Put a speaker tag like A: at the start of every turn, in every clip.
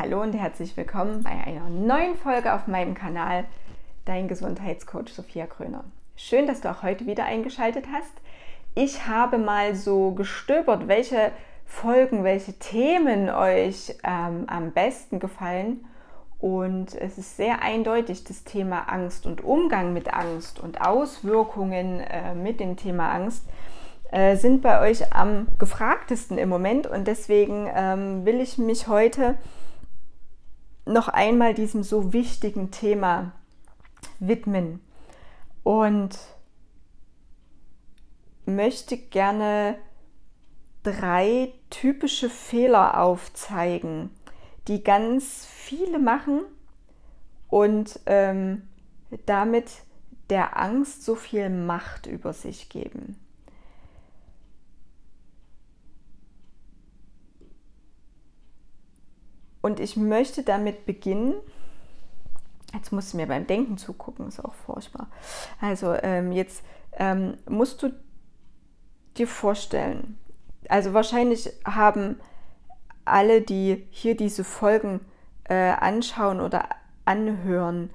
A: Hallo und herzlich willkommen bei einer neuen Folge auf meinem Kanal Dein Gesundheitscoach Sophia Kröner. Schön, dass du auch heute wieder eingeschaltet hast. Ich habe mal so gestöbert, welche Folgen, welche Themen euch ähm, am besten gefallen. Und es ist sehr eindeutig das Thema Angst und Umgang mit Angst und Auswirkungen äh, mit dem Thema Angst äh, sind bei euch am gefragtesten im Moment. Und deswegen ähm, will ich mich heute noch einmal diesem so wichtigen Thema widmen und möchte gerne drei typische Fehler aufzeigen, die ganz viele machen und ähm, damit der Angst so viel Macht über sich geben. Und ich möchte damit beginnen. Jetzt musst du mir beim Denken zugucken, ist auch furchtbar. Also ähm, jetzt ähm, musst du dir vorstellen, also wahrscheinlich haben alle, die hier diese Folgen äh, anschauen oder anhören,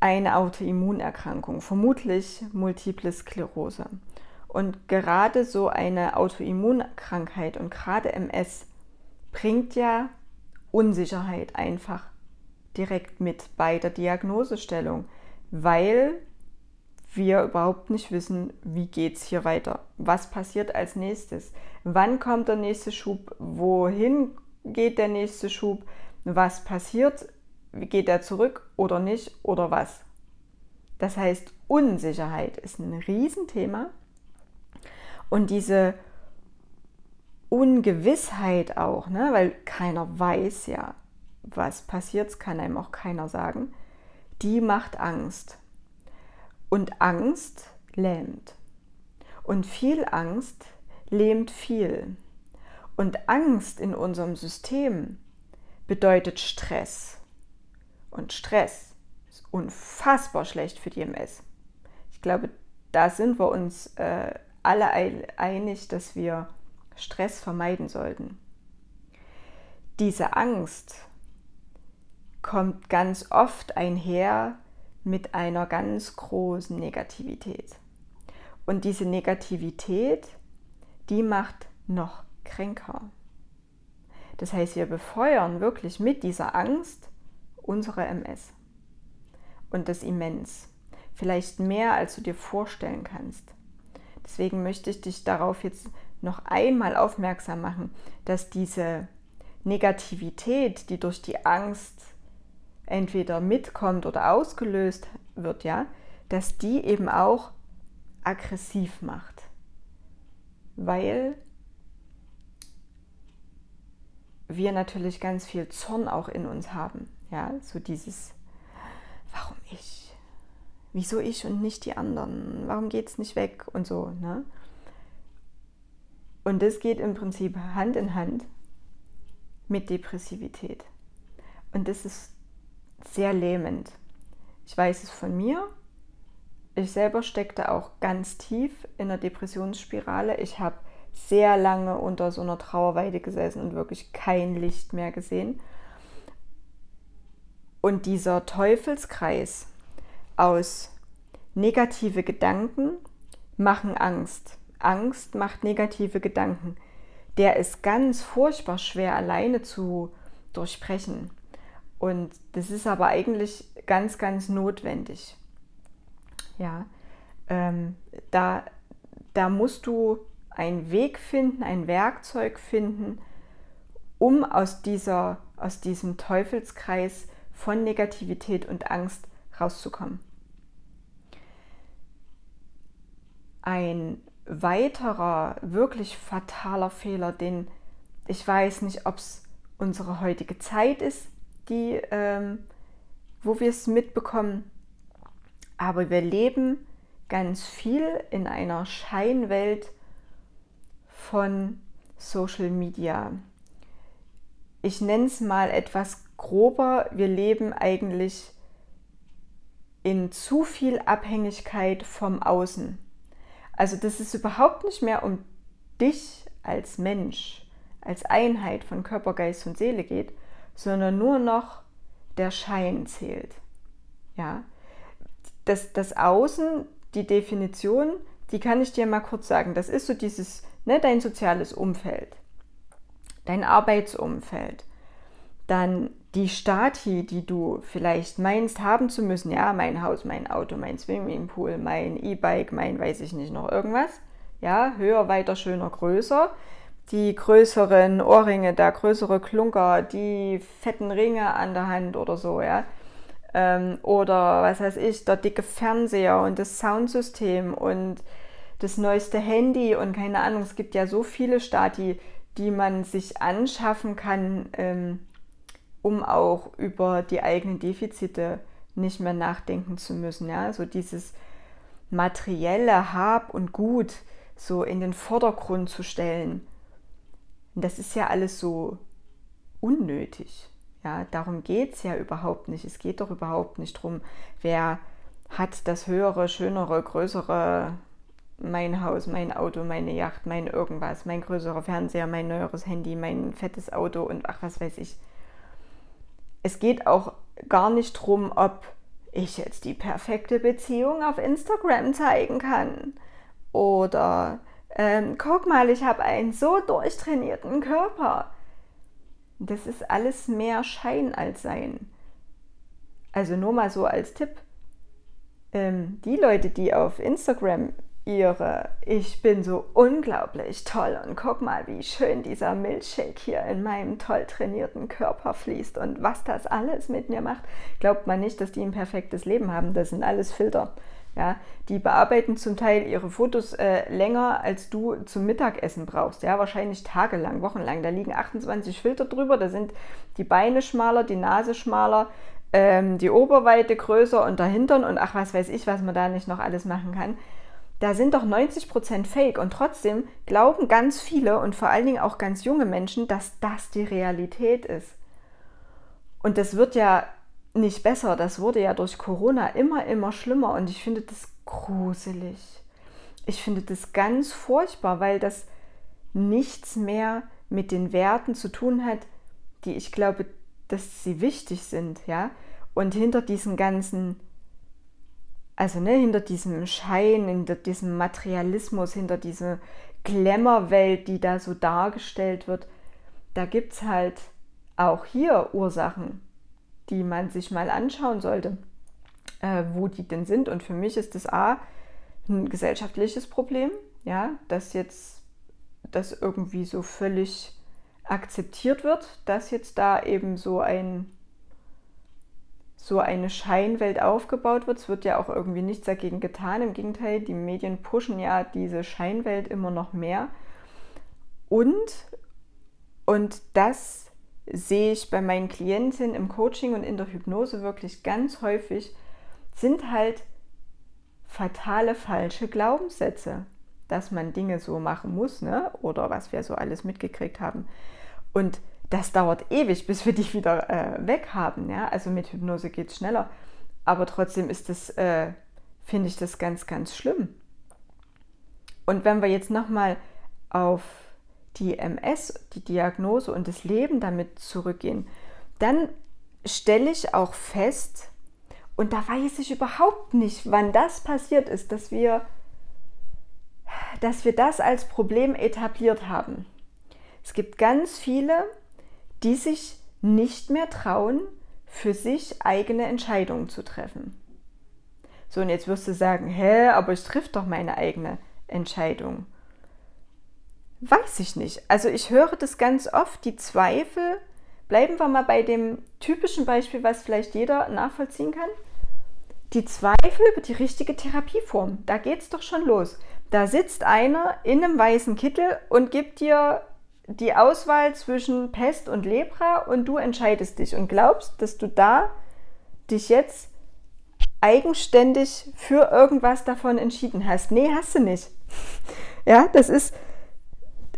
A: eine Autoimmunerkrankung, vermutlich multiple Sklerose. Und gerade so eine Autoimmunkrankheit und gerade MS bringt ja Unsicherheit einfach direkt mit bei der Diagnosestellung, weil wir überhaupt nicht wissen, wie geht es hier weiter, was passiert als nächstes, wann kommt der nächste Schub, wohin geht der nächste Schub, was passiert, geht er zurück oder nicht oder was. Das heißt, Unsicherheit ist ein Riesenthema. Und diese Ungewissheit auch, ne? weil keiner weiß ja, was passiert, kann einem auch keiner sagen, die macht Angst. Und Angst lähmt. Und viel Angst lähmt viel. Und Angst in unserem System bedeutet Stress. Und Stress ist unfassbar schlecht für die MS. Ich glaube, da sind wir uns äh, alle einig, dass wir Stress vermeiden sollten. Diese Angst kommt ganz oft einher mit einer ganz großen Negativität. Und diese Negativität, die macht noch kränker. Das heißt, wir befeuern wirklich mit dieser Angst unsere MS. Und das immens. Vielleicht mehr, als du dir vorstellen kannst. Deswegen möchte ich dich darauf jetzt noch einmal aufmerksam machen, dass diese Negativität, die durch die Angst entweder mitkommt oder ausgelöst wird, ja, dass die eben auch aggressiv macht. Weil wir natürlich ganz viel Zorn auch in uns haben. Ja, so dieses, warum ich? Wieso ich und nicht die anderen? Warum geht es nicht weg? Und so. Ne? Und das geht im Prinzip Hand in Hand mit Depressivität. Und das ist sehr lähmend. Ich weiß es von mir. Ich selber steckte auch ganz tief in der Depressionsspirale. Ich habe sehr lange unter so einer Trauerweide gesessen und wirklich kein Licht mehr gesehen. Und dieser Teufelskreis aus negative Gedanken machen Angst. Angst macht negative Gedanken. Der ist ganz furchtbar schwer alleine zu durchbrechen. Und das ist aber eigentlich ganz, ganz notwendig. Ja, ähm, da, da musst du einen Weg finden, ein Werkzeug finden, um aus, dieser, aus diesem Teufelskreis von Negativität und Angst rauszukommen. Ein weiterer, wirklich fataler Fehler, den ich weiß nicht, ob es unsere heutige Zeit ist, die, ähm, wo wir es mitbekommen, aber wir leben ganz viel in einer Scheinwelt von Social Media. Ich nenne es mal etwas grober, wir leben eigentlich in zu viel Abhängigkeit vom Außen. Also, dass es überhaupt nicht mehr um dich als Mensch, als Einheit von Körper, Geist und Seele geht, sondern nur noch der Schein zählt. Ja, das, das Außen, die Definition, die kann ich dir mal kurz sagen. Das ist so dieses, ne, dein soziales Umfeld, dein Arbeitsumfeld, dann die Stati, die du vielleicht meinst haben zu müssen, ja, mein Haus, mein Auto, mein Swimmingpool, mein E-Bike, mein weiß ich nicht noch irgendwas, ja, höher, weiter, schöner, größer, die größeren Ohrringe, der größere Klunker, die fetten Ringe an der Hand oder so, ja, ähm, oder was weiß ich, der dicke Fernseher und das Soundsystem und das neueste Handy und keine Ahnung, es gibt ja so viele Stati, die man sich anschaffen kann, ähm, um auch über die eigenen Defizite nicht mehr nachdenken zu müssen. Ja? So dieses materielle Hab und Gut so in den Vordergrund zu stellen. das ist ja alles so unnötig. Ja, darum geht es ja überhaupt nicht. Es geht doch überhaupt nicht darum, wer hat das höhere, schönere, größere, mein Haus, mein Auto, meine Yacht, mein irgendwas, mein größerer Fernseher, mein neueres Handy, mein fettes Auto und ach, was weiß ich es geht auch gar nicht darum, ob ich jetzt die perfekte Beziehung auf Instagram zeigen kann. Oder ähm, guck mal, ich habe einen so durchtrainierten Körper. Das ist alles mehr Schein als Sein. Also nur mal so als Tipp. Ähm, die Leute, die auf Instagram ihre Ich bin so unglaublich toll und guck mal, wie schön dieser Milchshake hier in meinem toll trainierten Körper fließt und was das alles mit mir macht. Glaubt man nicht, dass die ein perfektes Leben haben. Das sind alles Filter. Ja, die bearbeiten zum Teil ihre Fotos äh, länger, als du zum Mittagessen brauchst. Ja, wahrscheinlich tagelang, wochenlang. Da liegen 28 Filter drüber. Da sind die Beine schmaler, die Nase schmaler, ähm, die Oberweite größer und der Hintern und ach, was weiß ich, was man da nicht noch alles machen kann da sind doch 90% Fake und trotzdem glauben ganz viele und vor allen Dingen auch ganz junge Menschen, dass das die Realität ist. Und das wird ja nicht besser, das wurde ja durch Corona immer, immer schlimmer und ich finde das gruselig. Ich finde das ganz furchtbar, weil das nichts mehr mit den Werten zu tun hat, die ich glaube, dass sie wichtig sind, ja. Und hinter diesen ganzen also ne, hinter diesem Schein, hinter diesem Materialismus, hinter dieser Glamour-Welt, die da so dargestellt wird, da gibt es halt auch hier Ursachen, die man sich mal anschauen sollte, äh, wo die denn sind. Und für mich ist das A, ein gesellschaftliches Problem, ja, dass jetzt das irgendwie so völlig akzeptiert wird, dass jetzt da eben so ein so eine Scheinwelt aufgebaut wird. Es wird ja auch irgendwie nichts dagegen getan. Im Gegenteil, die Medien pushen ja diese Scheinwelt immer noch mehr. Und, und das sehe ich bei meinen Klientinnen im Coaching und in der Hypnose wirklich ganz häufig, sind halt fatale falsche Glaubenssätze, dass man Dinge so machen muss, ne? oder was wir so alles mitgekriegt haben. Und das dauert ewig, bis wir die wieder äh, weg haben. Ja? Also mit Hypnose geht es schneller. Aber trotzdem ist das, äh, finde ich das ganz, ganz schlimm. Und wenn wir jetzt nochmal auf die MS, die Diagnose und das Leben damit zurückgehen, dann stelle ich auch fest, und da weiß ich überhaupt nicht, wann das passiert ist, dass wir, dass wir das als Problem etabliert haben. Es gibt ganz viele, die sich nicht mehr trauen, für sich eigene Entscheidungen zu treffen. So, und jetzt wirst du sagen, hä, aber ich triff doch meine eigene Entscheidung. Weiß ich nicht. Also ich höre das ganz oft, die Zweifel. Bleiben wir mal bei dem typischen Beispiel, was vielleicht jeder nachvollziehen kann. Die Zweifel über die richtige Therapieform. Da geht es doch schon los. Da sitzt einer in einem weißen Kittel und gibt dir die Auswahl zwischen Pest und Lepra und du entscheidest dich und glaubst, dass du da dich jetzt eigenständig für irgendwas davon entschieden hast. Nee, hast du nicht. Ja, das ist,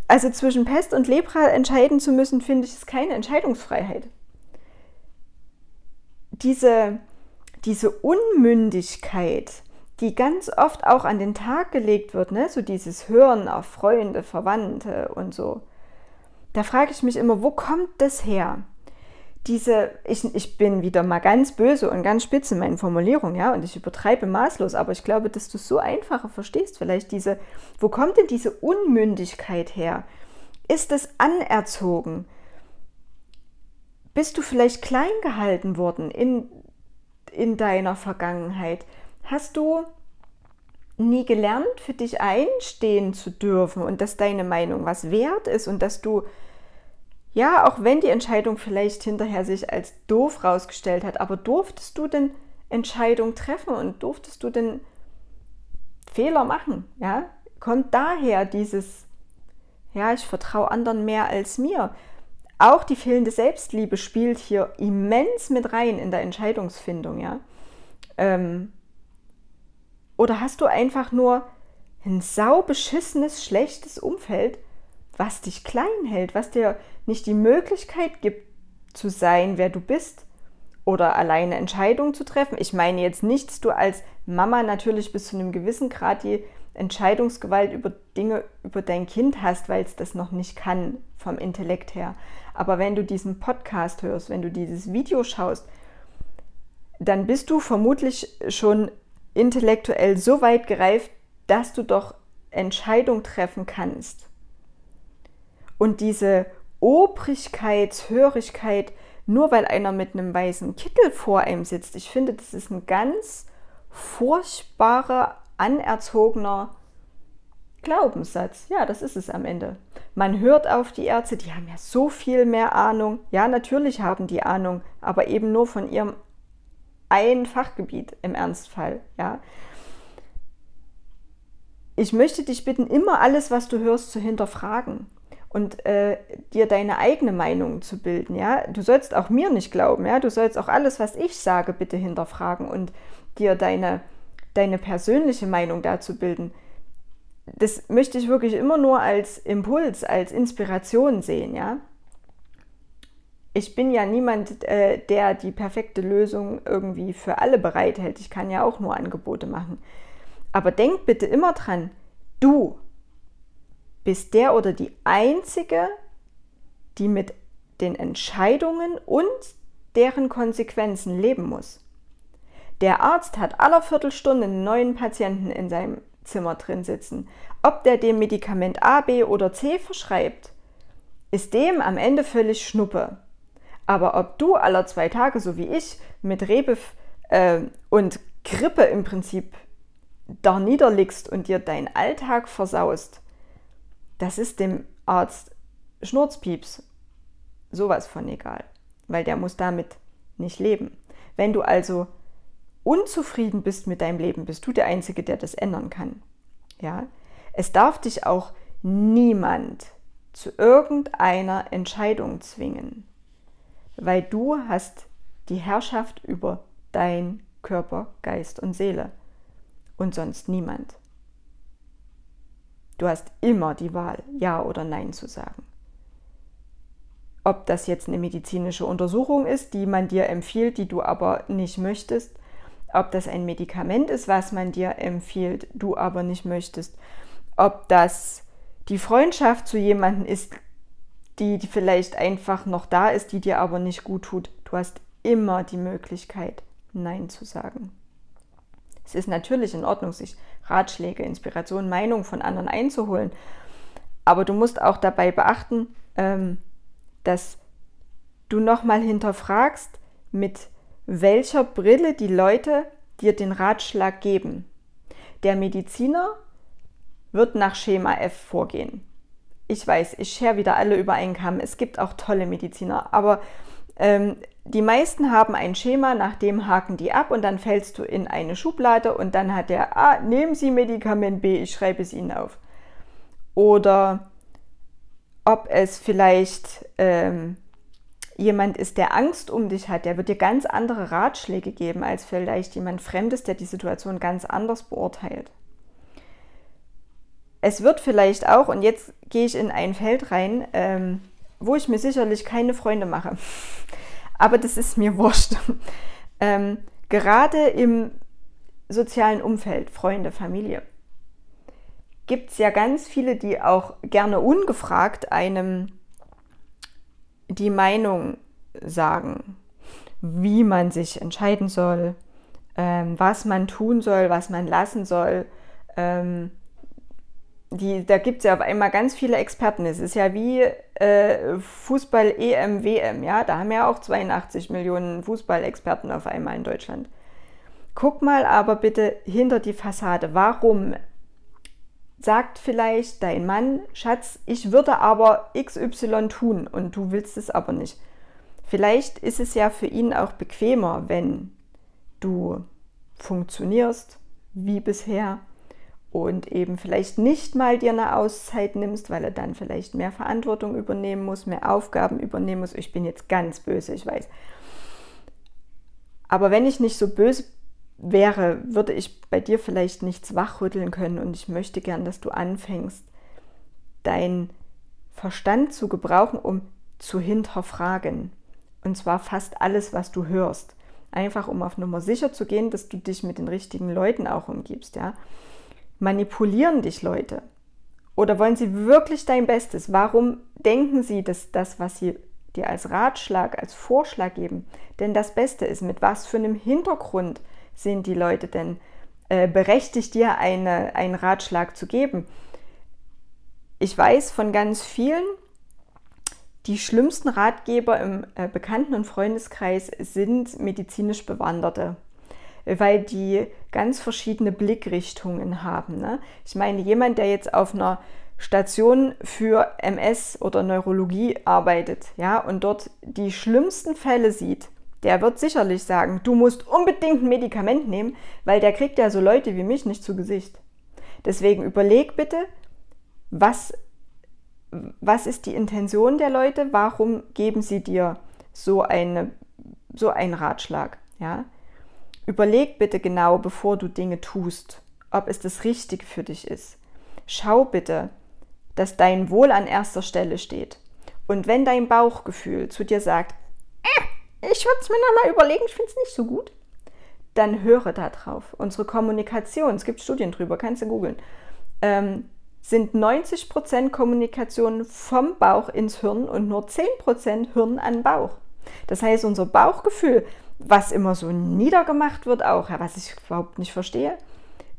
A: also zwischen Pest und Lepra entscheiden zu müssen, finde ich, ist keine Entscheidungsfreiheit. Diese, diese Unmündigkeit, die ganz oft auch an den Tag gelegt wird, ne? so dieses Hören auf Freunde, Verwandte und so, da frage ich mich immer, wo kommt das her? diese, ich, ich bin wieder mal ganz böse und ganz spitz in meinen Formulierungen, ja, und ich übertreibe maßlos, aber ich glaube, dass du es so einfacher verstehst, vielleicht diese, wo kommt denn diese Unmündigkeit her? Ist es anerzogen? Bist du vielleicht klein gehalten worden in, in deiner Vergangenheit? Hast du nie gelernt, für dich einstehen zu dürfen und dass deine Meinung was wert ist und dass du ja, auch wenn die Entscheidung vielleicht hinterher sich als doof rausgestellt hat, aber durftest du denn Entscheidung treffen und durftest du denn Fehler machen? Ja, kommt daher dieses, ja, ich vertraue anderen mehr als mir. Auch die fehlende Selbstliebe spielt hier immens mit rein in der Entscheidungsfindung, ja. Ähm, oder hast du einfach nur ein saubeschissenes, schlechtes Umfeld, was dich klein hält, was dir nicht die Möglichkeit gibt, zu sein, wer du bist oder alleine Entscheidungen zu treffen. Ich meine jetzt nicht, dass du als Mama natürlich bis zu einem gewissen Grad die Entscheidungsgewalt über Dinge über dein Kind hast, weil es das noch nicht kann vom Intellekt her. Aber wenn du diesen Podcast hörst, wenn du dieses Video schaust, dann bist du vermutlich schon intellektuell so weit gereift, dass du doch Entscheidungen treffen kannst. Und diese Obrigkeitshörigkeit, nur weil einer mit einem weißen Kittel vor einem sitzt. Ich finde, das ist ein ganz furchtbarer, anerzogener Glaubenssatz. Ja, das ist es am Ende. Man hört auf die Ärzte, die haben ja so viel mehr Ahnung. Ja, natürlich haben die Ahnung, aber eben nur von ihrem einen Fachgebiet im Ernstfall. Ja. Ich möchte dich bitten, immer alles, was du hörst, zu hinterfragen und äh, dir deine eigene Meinung zu bilden. Ja? Du sollst auch mir nicht glauben. Ja? Du sollst auch alles, was ich sage, bitte hinterfragen und dir deine, deine persönliche Meinung dazu bilden. Das möchte ich wirklich immer nur als Impuls, als Inspiration sehen. Ja? Ich bin ja niemand, äh, der die perfekte Lösung irgendwie für alle bereithält. Ich kann ja auch nur Angebote machen. Aber denk bitte immer dran, du bist der oder die Einzige, die mit den Entscheidungen und deren Konsequenzen leben muss. Der Arzt hat aller Viertelstunde einen neuen Patienten in seinem Zimmer drin sitzen. Ob der dem Medikament A, B oder C verschreibt, ist dem am Ende völlig Schnuppe. Aber ob du aller zwei Tage, so wie ich, mit Rebe äh, und Grippe im Prinzip da niederliegst und dir deinen Alltag versaust, das ist dem Arzt Schnurzpieps sowas von egal, weil der muss damit nicht leben. Wenn du also unzufrieden bist mit deinem Leben, bist du der Einzige, der das ändern kann. Ja? Es darf dich auch niemand zu irgendeiner Entscheidung zwingen, weil du hast die Herrschaft über dein Körper, Geist und Seele und sonst niemand. Du hast immer die Wahl, Ja oder Nein zu sagen. Ob das jetzt eine medizinische Untersuchung ist, die man dir empfiehlt, die du aber nicht möchtest, ob das ein Medikament ist, was man dir empfiehlt, du aber nicht möchtest, ob das die Freundschaft zu jemandem ist, die, die vielleicht einfach noch da ist, die dir aber nicht gut tut. Du hast immer die Möglichkeit, Nein zu sagen. Es ist natürlich in Ordnung, sich Ratschläge, Inspiration, Meinung von anderen einzuholen. Aber du musst auch dabei beachten, ähm, dass du nochmal hinterfragst, mit welcher Brille die Leute dir den Ratschlag geben. Der Mediziner wird nach Schema F vorgehen. Ich weiß, ich schere wieder alle über einen Kamm. Es gibt auch tolle Mediziner, aber ähm, die meisten haben ein Schema, nach dem haken die ab und dann fällst du in eine Schublade und dann hat der, ah, nehmen Sie Medikament B, ich schreibe es Ihnen auf. Oder ob es vielleicht ähm, jemand ist, der Angst um dich hat, der wird dir ganz andere Ratschläge geben als vielleicht jemand Fremdes, der die Situation ganz anders beurteilt. Es wird vielleicht auch, und jetzt gehe ich in ein Feld rein, ähm, wo ich mir sicherlich keine Freunde mache aber das ist mir wurscht. Ähm, gerade im sozialen Umfeld, Freunde, Familie, gibt es ja ganz viele, die auch gerne ungefragt einem die Meinung sagen, wie man sich entscheiden soll, ähm, was man tun soll, was man lassen soll. Ähm, die, da gibt es ja auf einmal ganz viele Experten. Es ist ja wie äh, Fußball EM, WM, ja. Da haben ja auch 82 Millionen Fußballexperten auf einmal in Deutschland. Guck mal aber bitte hinter die Fassade. Warum sagt vielleicht dein Mann, Schatz, ich würde aber XY tun und du willst es aber nicht. Vielleicht ist es ja für ihn auch bequemer, wenn du funktionierst wie bisher und eben vielleicht nicht mal dir eine Auszeit nimmst, weil er dann vielleicht mehr Verantwortung übernehmen muss, mehr Aufgaben übernehmen muss. Ich bin jetzt ganz böse, ich weiß. Aber wenn ich nicht so böse wäre, würde ich bei dir vielleicht nichts wachrütteln können und ich möchte gern, dass du anfängst, deinen Verstand zu gebrauchen, um zu hinterfragen. Und zwar fast alles, was du hörst. Einfach um auf Nummer sicher zu gehen, dass du dich mit den richtigen Leuten auch umgibst. Ja? Manipulieren dich Leute? Oder wollen sie wirklich dein Bestes? Warum denken sie, dass das, was sie dir als Ratschlag, als Vorschlag geben, denn das Beste ist? Mit was für einem Hintergrund sind die Leute denn äh, berechtigt, dir eine, einen Ratschlag zu geben? Ich weiß von ganz vielen, die schlimmsten Ratgeber im äh, Bekannten- und Freundeskreis sind medizinisch Bewanderte, weil die ganz verschiedene Blickrichtungen haben. Ne? Ich meine, jemand, der jetzt auf einer Station für MS oder Neurologie arbeitet, ja, und dort die schlimmsten Fälle sieht, der wird sicherlich sagen, du musst unbedingt ein Medikament nehmen, weil der kriegt ja so Leute wie mich nicht zu Gesicht. Deswegen überleg bitte, was was ist die Intention der Leute? Warum geben sie dir so, eine, so einen Ratschlag? Ja? Überleg bitte genau, bevor du Dinge tust, ob es das Richtige für dich ist. Schau bitte, dass dein Wohl an erster Stelle steht. Und wenn dein Bauchgefühl zu dir sagt, äh, ich würde es mir nochmal überlegen, ich finde es nicht so gut, dann höre da drauf. Unsere Kommunikation, es gibt Studien drüber, kannst du googeln, ähm, sind 90% Kommunikation vom Bauch ins Hirn und nur 10% Hirn an Bauch. Das heißt, unser Bauchgefühl, was immer so niedergemacht wird, auch, was ich überhaupt nicht verstehe,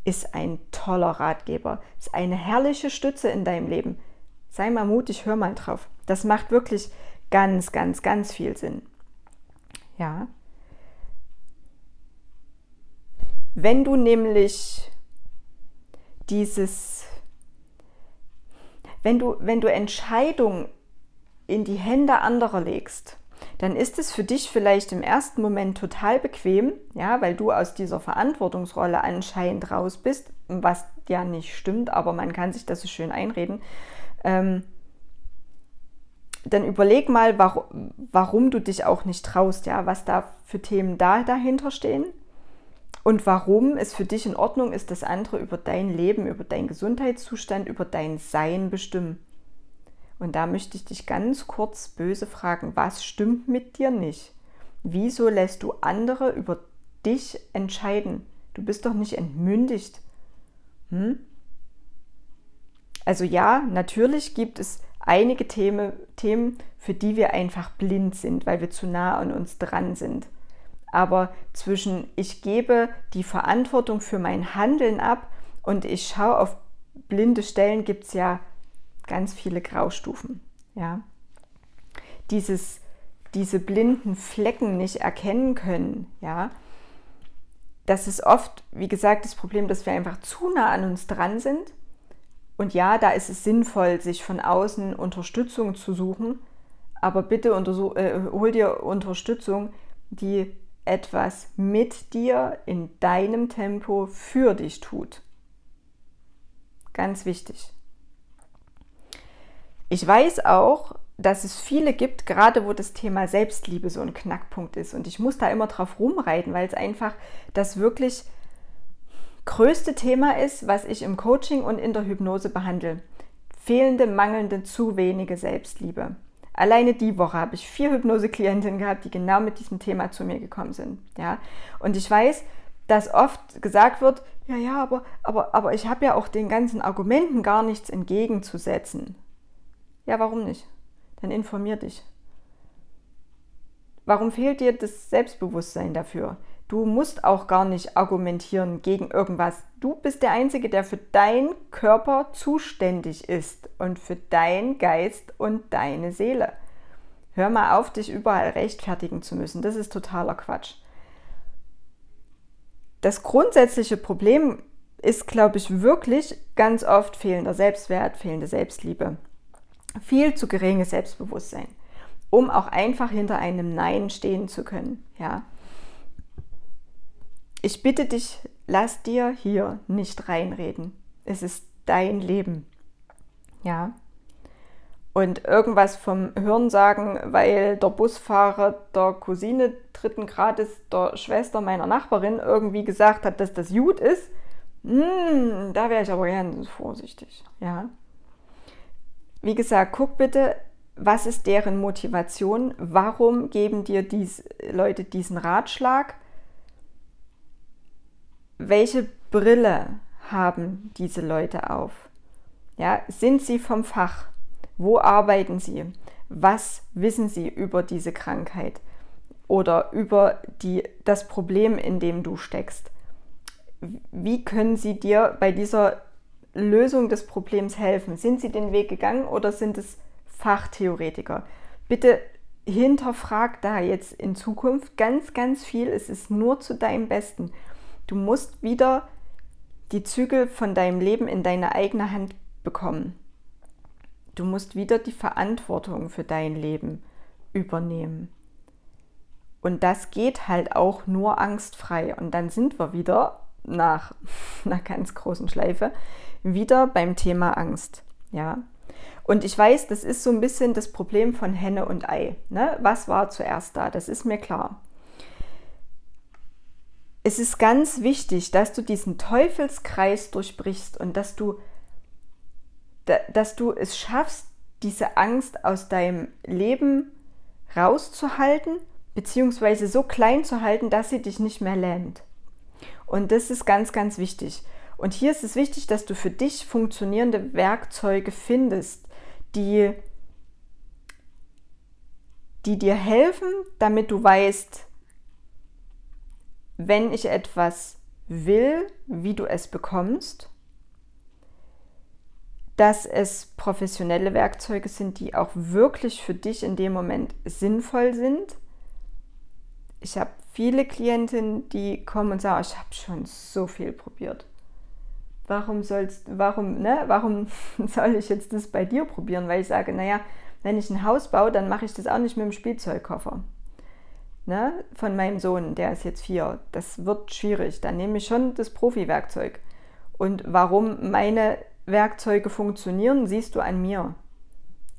A: ist ein toller Ratgeber, ist eine herrliche Stütze in deinem Leben. Sei mal mutig, hör mal drauf. Das macht wirklich ganz, ganz, ganz viel Sinn. Ja. Wenn du nämlich dieses wenn du, wenn du Entscheidungen in die Hände anderer legst, dann ist es für dich vielleicht im ersten Moment total bequem, ja, weil du aus dieser Verantwortungsrolle anscheinend raus bist, was ja nicht stimmt, aber man kann sich das so schön einreden. Ähm, dann überleg mal, warum, warum du dich auch nicht traust, ja, was da für Themen da dahinter stehen und warum es für dich in Ordnung ist, dass andere über dein Leben, über deinen Gesundheitszustand, über dein Sein bestimmen. Und da möchte ich dich ganz kurz böse fragen, was stimmt mit dir nicht? Wieso lässt du andere über dich entscheiden? Du bist doch nicht entmündigt. Hm? Also ja, natürlich gibt es einige Themen, Themen, für die wir einfach blind sind, weil wir zu nah an uns dran sind. Aber zwischen ich gebe die Verantwortung für mein Handeln ab und ich schaue auf blinde Stellen, gibt es ja ganz viele Graustufen. Ja? Dieses, diese blinden Flecken nicht erkennen können, ja, das ist oft, wie gesagt, das Problem, dass wir einfach zu nah an uns dran sind. Und ja, da ist es sinnvoll, sich von außen Unterstützung zu suchen. Aber bitte äh, hol dir Unterstützung, die etwas mit dir in deinem Tempo für dich tut. Ganz wichtig. Ich weiß auch, dass es viele gibt, gerade wo das Thema Selbstliebe so ein Knackpunkt ist. Und ich muss da immer drauf rumreiten, weil es einfach das wirklich größte Thema ist, was ich im Coaching und in der Hypnose behandle. Fehlende, mangelnde, zu wenige Selbstliebe. Alleine die Woche habe ich vier Hypnose-Klientinnen gehabt, die genau mit diesem Thema zu mir gekommen sind. Ja? Und ich weiß, dass oft gesagt wird, ja, ja, aber, aber, aber ich habe ja auch den ganzen Argumenten gar nichts entgegenzusetzen. Ja, warum nicht? Dann informier dich. warum fehlt dir das Selbstbewusstsein dafür? Du musst auch gar nicht argumentieren gegen irgendwas. Du bist der Einzige, der für deinen Körper zuständig ist und für deinen Geist und deine Seele. Hör mal auf, dich überall rechtfertigen zu müssen. Das ist totaler Quatsch. Das grundsätzliche Problem ist, glaube ich, wirklich ganz oft fehlender Selbstwert, fehlende Selbstliebe. Viel zu geringes Selbstbewusstsein, um auch einfach hinter einem Nein stehen zu können. Ja. Ich bitte dich, lass dir hier nicht reinreden. Es ist dein Leben. Ja. Und irgendwas vom Hören sagen, weil der Busfahrer der Cousine dritten Grades der Schwester meiner Nachbarin irgendwie gesagt hat, dass das gut ist, hm, da wäre ich aber ganz vorsichtig. Ja. Wie gesagt, guck bitte, was ist deren Motivation? Warum geben dir dies, Leute diesen Ratschlag? welche Brille haben diese Leute auf? Ja, sind sie vom Fach? Wo arbeiten sie? Was wissen sie über diese Krankheit oder über die, das Problem, in dem du steckst? Wie können sie dir bei dieser Lösung des Problems helfen? Sind sie den Weg gegangen oder sind es Fachtheoretiker? Bitte hinterfrag da jetzt in Zukunft ganz, ganz viel. Es ist nur zu deinem Besten. Du musst wieder die Zügel von deinem Leben in deine eigene Hand bekommen. Du musst wieder die Verantwortung für dein Leben übernehmen. Und das geht halt auch nur angstfrei. Und dann sind wir wieder nach einer ganz großen Schleife wieder beim Thema Angst. Ja. Und ich weiß, das ist so ein bisschen das Problem von Henne und Ei. Ne? Was war zuerst da? Das ist mir klar es ist ganz wichtig, dass du diesen Teufelskreis durchbrichst und dass du, dass du es schaffst, diese Angst aus deinem Leben rauszuhalten, beziehungsweise so klein zu halten, dass sie dich nicht mehr lähmt. Und das ist ganz, ganz wichtig. Und hier ist es wichtig, dass du für dich funktionierende Werkzeuge findest, die, die dir helfen, damit du weißt, wenn ich etwas will, wie du es bekommst, dass es professionelle Werkzeuge sind, die auch wirklich für dich in dem Moment sinnvoll sind. Ich habe viele Klientinnen, die kommen und sagen, ich habe schon so viel probiert. Warum sollst, warum, ne, warum soll ich jetzt das bei dir probieren? Weil ich sage, naja, wenn ich ein Haus baue, dann mache ich das auch nicht mit dem Spielzeugkoffer ne, von meinem Sohn, der ist jetzt vier, das wird schwierig. Dann nehme ich schon das Profi-Werkzeug. Und warum meine Werkzeuge funktionieren, siehst du an mir.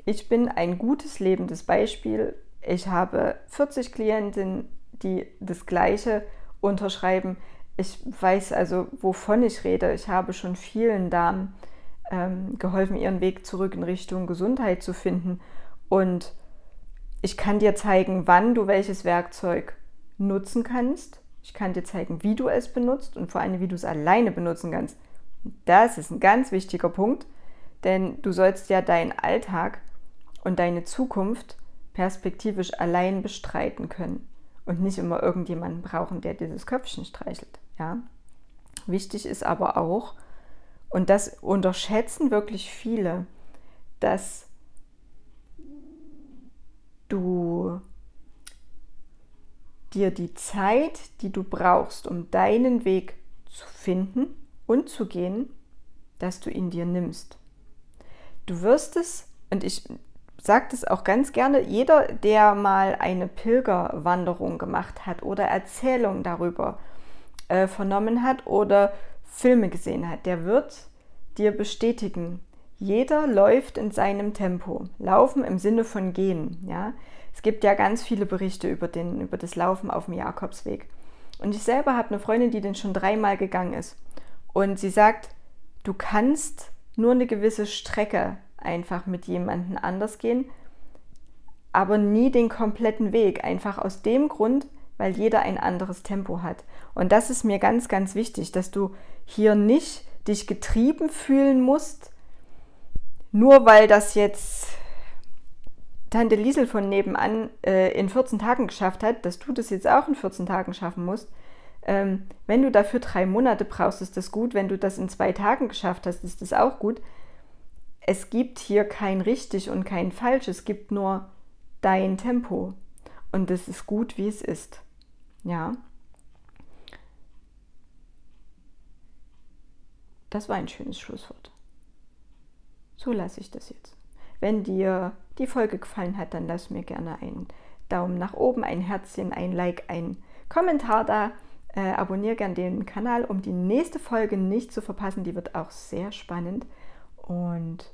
A: Ich bin ein gutes lebendes Beispiel. Ich habe 40 Klientinnen, die das Gleiche unterschreiben. Ich weiß also, wovon ich rede. Ich habe schon vielen Damen ähm, geholfen, ihren Weg zurück in Richtung Gesundheit zu finden. Und ich kann dir zeigen, wann du welches Werkzeug nutzen kannst. Ich kann dir zeigen, wie du es benutzt und vor allem, wie du es alleine benutzen kannst. Das ist ein ganz wichtiger Punkt, denn du sollst ja deinen Alltag und deine Zukunft perspektivisch allein bestreiten können und nicht immer irgendjemanden brauchen, der dieses Köpfchen streichelt. Ja? Wichtig ist aber auch, und das unterschätzen wirklich viele, dass du dir die Zeit, die du brauchst, um deinen Weg zu finden und zu gehen, dass du ihn dir nimmst. Du wirst es, und ich sage das auch ganz gerne, jeder, der mal eine Pilgerwanderung gemacht hat oder Erzählungen darüber äh, vernommen hat oder Filme gesehen hat, der wird dir bestätigen, jeder läuft in seinem Tempo. Laufen im Sinne von gehen. Ja? Es gibt ja ganz viele Berichte über, den, über das Laufen auf dem Jakobsweg. Und ich selber habe eine Freundin, die den schon dreimal gegangen ist. Und sie sagt, du kannst nur eine gewisse Strecke einfach mit jemandem anders gehen, aber nie den kompletten Weg. Einfach aus dem Grund, weil jeder ein anderes Tempo hat. Und das ist mir ganz, ganz wichtig, dass du hier nicht dich getrieben fühlen musst, nur weil das jetzt Tante Liesel von nebenan äh, in 14 Tagen geschafft hat, dass du das jetzt auch in 14 Tagen schaffen musst. Ähm, wenn du dafür drei Monate brauchst, ist das gut. Wenn du das in zwei Tagen geschafft hast, ist das auch gut. Es gibt hier kein richtig und kein falsch. Es gibt nur dein Tempo. Und das ist gut, wie es ist. Ja. Das war ein schönes Schlusswort. So lasse ich das jetzt. Wenn dir die Folge gefallen hat, dann lass mir gerne einen Daumen nach oben, ein Herzchen, ein Like, ein Kommentar da. Äh, abonniere gerne den Kanal, um die nächste Folge nicht zu verpassen. Die wird auch sehr spannend. Und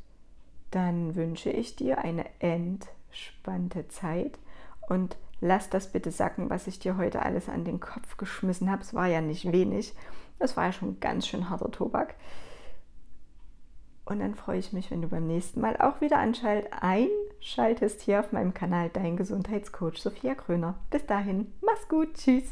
A: dann wünsche ich dir eine entspannte Zeit und lass das bitte sacken, was ich dir heute alles an den Kopf geschmissen habe. Es war ja nicht wenig. Das war ja schon ganz schön harter Tobak. Und dann freue ich mich, wenn du beim nächsten Mal auch wieder einschaltest hier auf meinem Kanal Dein Gesundheitscoach Sophia Kröner. Bis dahin, mach's gut, tschüss.